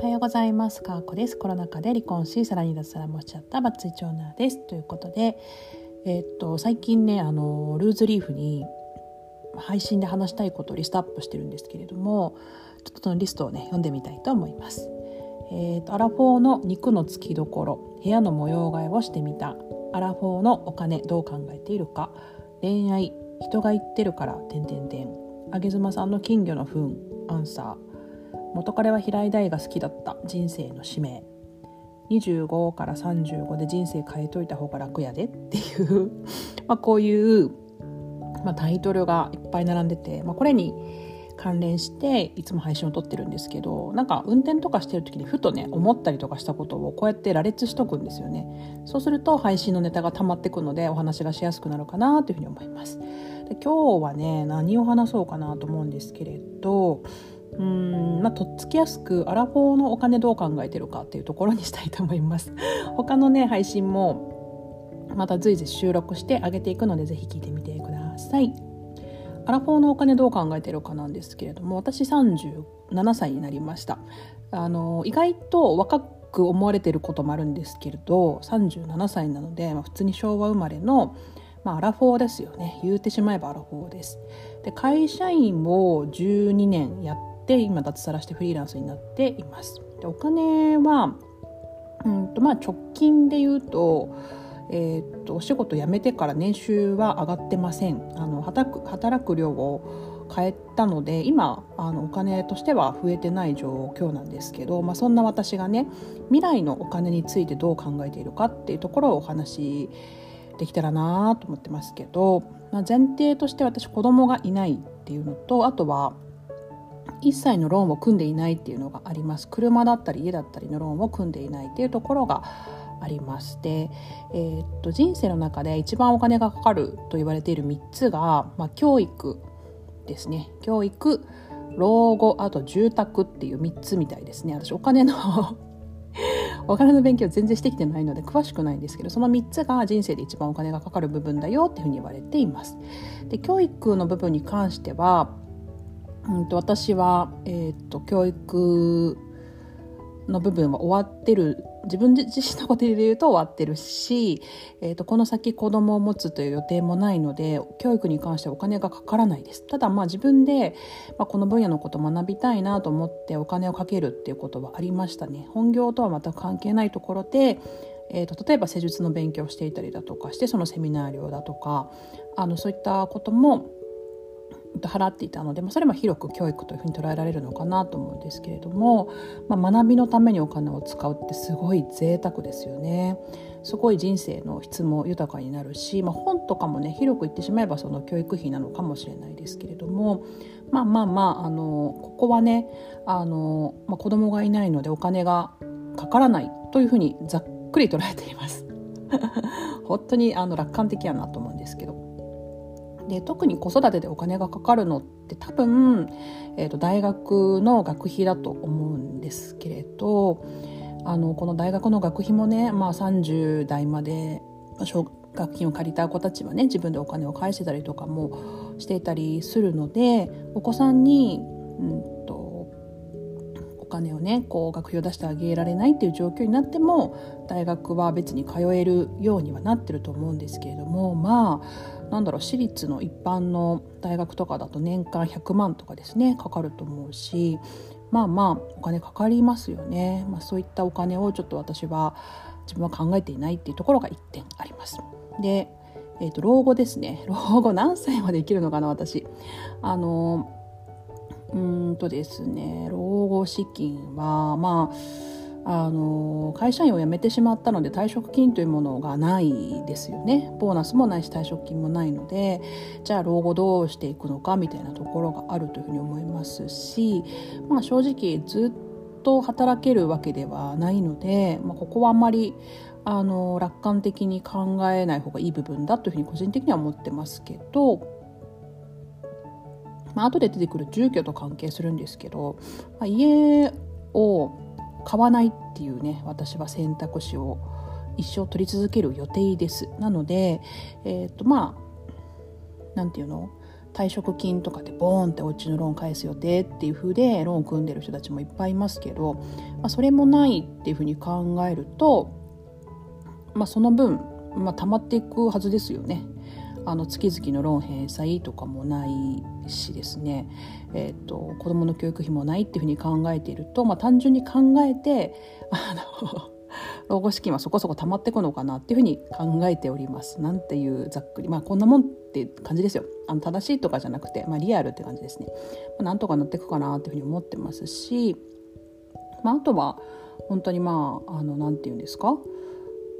おはようございます。かーこです。コロナ禍で離婚し、さらに脱サラもしちゃったバツイチオーナーです。ということで、えー、っと、最近ね、あの、ルーズリーフに配信で話したいことをリストアップしてるんですけれども、ちょっとそのリストをね、読んでみたいと思います。えー、っと、アラフォーの肉のつきどころ、部屋の模様替えをしてみた、アラフォーのお金どう考えているか、恋愛、人が言ってるから、てんてんてん、あげずまさんの金魚の糞、アンサー、元彼は平井大が好きだった人生の使命。25から35で人生変えといた方が楽やでっていう。まこういう、まあ、タイトルがいっぱい並んでて、まあ、これに関連していつも配信を撮ってるんですけどなんか運転とかしてる時にふとね思ったりとかしたことをこうやって羅列しとくんですよね。そうすると配信のネタが溜まってくのでお話がしやすくなるかなというふうに思います。で今日はね何を話そうかなと思うんですけれどうんまあ、とっつきやすくアラフォーのお金どう考えてるかっていうところにしたいと思います。他のね配信もまた随時収録してあげていくのでぜひ聞いてみてください。アラフォーのお金どう考えてるかなんですけれども私37歳になりました。あの意外と若く思われてることもあるんですけれど37歳なので、まあ、普通に昭和生まれのまあ、アラフォーですよね。言うてしまえばアラフォーです。で会社員を12年やっって今脱サラしてフリーランスになっています。でお金はうんとまあ直近で言うと,、えー、っとお仕事辞めてから年収は上がってません。あの働く働く量を変えたので今あのお金としては増えてない状況なんですけど、まあ、そんな私がね未来のお金についてどう考えているかっていうところをお話しできたらなと思ってますけど、まあ、前提として私子供がいないっていうのとあとは一切のローンを組んでいないっていうのがあります。車だったり家だったりのローンを組んでいないっていうところがありまして、えー、っと人生の中で一番お金がかかると言われている3つが、まあ、教育ですね。教育老後あと住宅っていう3つみたいですね。私お金の お金の勉強全然してきてないので詳しくないんですけどその3つが人生で一番お金がかかる部分だよっていうふうに言われています。で教育の部分に関してはうんと私は、えーと、教育の部分は終わってる自分自身のことで言うと終わってるし、えーと、この先子供を持つという予定もないので教育に関してはお金がかからないです。ただまあ自分で、まあ、この分野のことを学びたいなと思ってお金をかけるっていうことはありましたね。本業とは全く関係ないところでえー、と例えば施術の勉強をしていたりだとかしてそのセミナー料だとかあのそういったことも払っていたので、まあ、それも広く教育というふうに捉えられるのかなと思うんですけれども、まあ、学びのためにお金を使うってすごい贅沢ですよね。すごい人生の質も豊かになるし、まあ、本とかもね広く言ってしまえばその教育費なのかもしれないですけれどもまあまあまああのここはねあの、まあ、子供がいないのでお金がかからないというふうにざっくり捉えています。本当にあの楽観的やなと思うんですけど。で特に子育てでお金がかかるのって多分、えーと、大学の学費だと思うんですけれどあのこの大学の学費もね、まあ、30代まで奨学金を借りた子たちはね自分でお金を返してたりとかもしていたりするのでお子さんに、うん、金をねこう学費を出してあげられないっていう状況になっても大学は別に通えるようにはなってると思うんですけれどもまあなんだろう私立の一般の大学とかだと年間100万とかですねかかると思うしまあまあお金かかりますよね、まあ、そういったお金をちょっと私は自分は考えていないっていうところが1点あります。で、えーと、老後ですね老後何歳まで生きるのかな私。あのうんとですね老後資金はまああの会社員を辞めてしまったので退職金というものがないですよね。ボーナスもないし退職金もないのでじゃあ老後どうしていくのかみたいなところがあるというふうに思いますし、まあ、正直ずっと働けるわけではないので、まあ、ここはあんまりあの楽観的に考えない方がいい部分だというふうに個人的には思ってますけど、まあ後で出てくる住居と関係するんですけど、まあ、家を買わないっていうね私は選択肢を一生取り続ける予定ですなのでえっ、ー、とまあ何て言うの？退職金とかでボーンってお家のローン返す予定っていう風でローン組んでる人たちもいっぱいいますけど、まあ、それもないっていう風に考えると、まあ、その分、まあ、溜まっていくはずですよね。あの月々のローン返済とかもないしですね、えーと、子どもの教育費もないっていうふうに考えていると、まあ、単純に考えてあの 老後資金はそこそこ溜まっていくのかなっていうふうに考えております。なんていうざっくりまあこんなもんって感じですよ。あの正しいとかじゃなくて、まあ、リアルって感じですね。まあ、なんとかなっていくかなっていうふうに思ってますし、まあ、あとは本当にまああのなんていうんですか？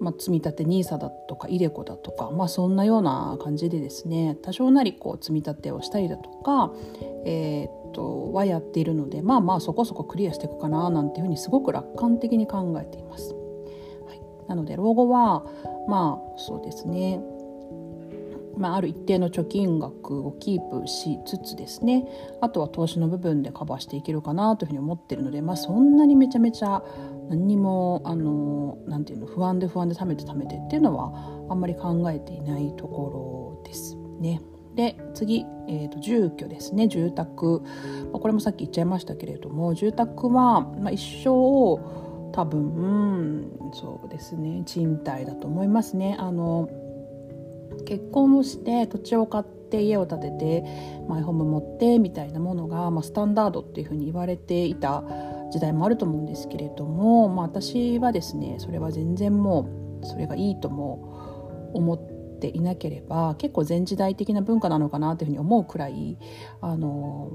まあ、積み立て NISA だとか iDeCo だとか、まあ、そんなような感じでですね多少なりこう積み立てをしたりだとか、えー、っとはやっているのでまあまあそこそこクリアしていくかななんていうふうにすごく楽観的に考えています。はい、なので老後はまあそうですねまあ、ある一定の貯金額をキープしつつですねあとは投資の部分でカバーしていけるかなというふうに思ってるので、まあ、そんなにめちゃめちゃ何にもあのなんていうの不安で不安で貯めて貯めてっていうのはあんまり考えていないところですね。で次、えーと、住居ですね住宅、まあ、これもさっき言っちゃいましたけれども住宅は、まあ、一生多分そうですね賃貸だと思いますね。あの結婚をして土地を買って家を建ててマイホーム持ってみたいなものが、まあ、スタンダードっていうふうに言われていた時代もあると思うんですけれども、まあ、私はですねそれは全然もうそれがいいとも思っていなければ結構前時代的な文化なのかなというふうに思うくらいあの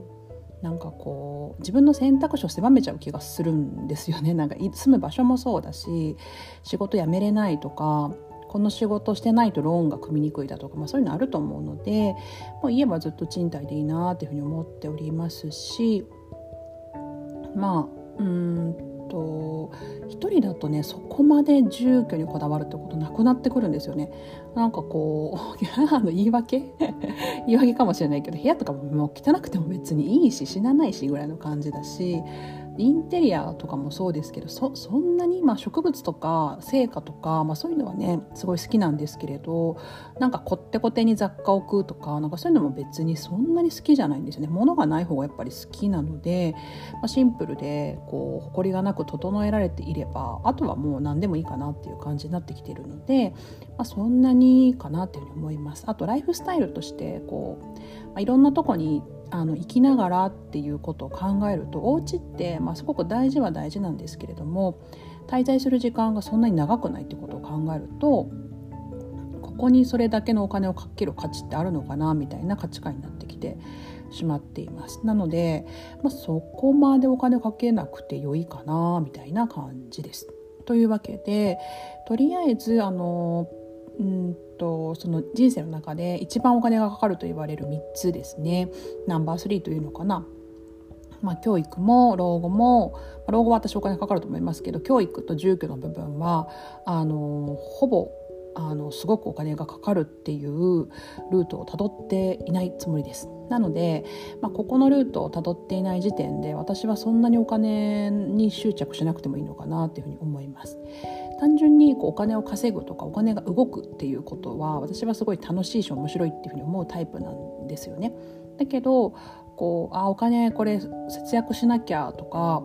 なんかこう自分の選択肢を狭めちゃう気がするんですよね。なんか住む場所もそうだし仕事辞めれないとかこの仕事してないとローンが組みにくいだとか、まあ、そういうのあると思うのでもう家はずっと賃貸でいいなというふうに思っておりますしまあうんと一人だとねそこまで住居にこだわるってことなくなってくるんですよね。なんかこう あの言い訳？言い訳かもしれないけど部屋とかももう汚くても別にいいし死なないしぐらいの感じだしインテリアとかもそうですけどそそんなに、まあ、植物とか成果とか、まあ、そういうのはねすごい好きなんですけれどなんかこってこてに雑貨を置くとかなんかそういうのも別にそんなに好きじゃないんですよね物がない方がやっぱり好きなので、まあ、シンプルでこう埃がなく整えられていればあとはもう何でもいいかなっていう感じになってきているので、まあ、そんなにかなっていうふうに思います。あとライフスタイルとしてこう、まあ、いろんなとこにあの生きながらっていうことを考えるとお家って、まあ、すごく大事は大事なんですけれども滞在する時間がそんなに長くないってことを考えるとここにそれだけのお金をかける価値ってあるのかなみたいな価値観になってきてしまっていますなので、まあ、そこまでお金かけなくて良いかなみたいな感じです。というわけでとりあえずあのうんとその人生の中で一番お金がかかると言われる3つですねナンバー3というのかな。まあ、教育も老後も、老後は私お金かかると思いますけど教育と住居の部分はあのほぼあのすごくお金がかかるっていうルートをたどっていないつもりです。なので、まあ、ここのルートをたどっていない時点で私はそんなにお金に執着しなくてもいいのかなというふうに思います。単純にこうお金を稼ぐとかお金が動くっていうことは私はすごい楽しいし面白いっていうふうに思うタイプなんですよね。だけどこうあお金これ節約しなきゃとか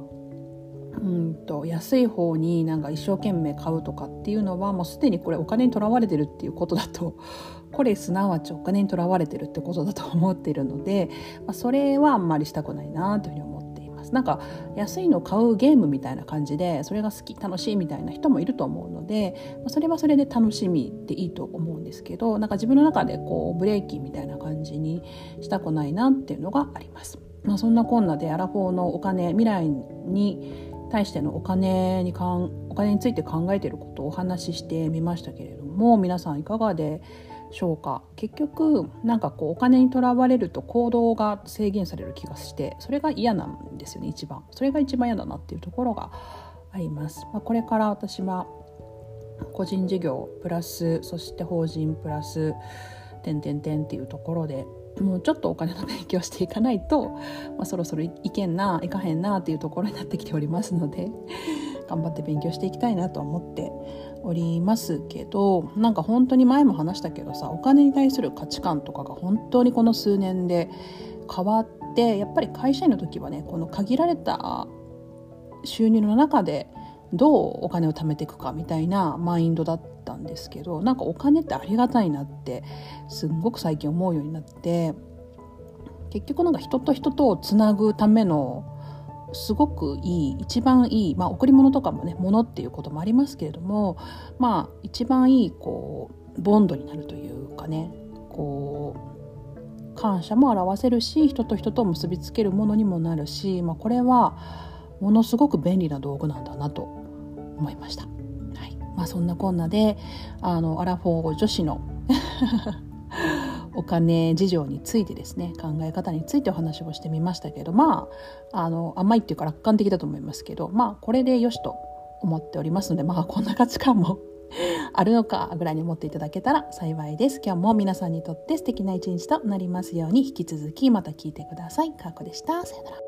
うんと安い方になんか一生懸命買うとかっていうのはもうすでにこれお金にとらわれてるっていうことだと これすなわちお金にとらわれてるってことだと思っているので、まあ、それはあんまりしたくないなというふうに思っていますなんか安いの買うゲームみたいな感じでそれが好き楽しいみたいな人もいると思うのでまあそれはそれで楽しみでいいと思うんですけどなんか自分の中でこうブレーキみたいな感じにしたくないなっていうのがあります。まあ、そんなこんなでアラフォーのお金未来に対してのお金にかんお金について考えていることをお話ししてみましたけれども皆さんいかがでしょうか？結局なんかこうお金にとらわれると行動が制限される気がしてそれが嫌なんですよね一番。それが一番嫌だなっていうところがあります、まあ、これから私は個人事業プラスそして法人プラス点点点っていうところでもうちょっとお金の勉強していかないと、まあ、そろそろいけんないかへんなっていうところになってきておりますので 頑張って勉強していきたいなと思っておりますけどなんか本当に前も話したけどさお金に対する価値観とかが本当にこの数年で変わってやっぱり会社員の時はねこの限られた収入の中でどうお金を貯めていくかみたいなマインドだったんですけどなんかお金ってありがたいなってすんごく最近思うようになって結局なんか人と人とをつなぐためのすごくいい一番いい、まあ、贈り物とかもね物っていうこともありますけれどもまあ一番いいこうボンドになるというかねこう感謝も表せるし人と人と結びつけるものにもなるし、まあ、これはものすごく便利な道具なんだなと思いました。はいまあ、そんなこんなであのアラフォー女子の お金事情についてですね考え方についてお話をしてみましたけどまああの甘いっていうか楽観的だと思いますけどまあこれでよしと思っておりますのでまあこんな価値観も あるのかぐらいに思っていただけたら幸いです。今日も皆さんにとって素敵な一日となりますように引き続きまた聞いてください。かーこでした。さよなら。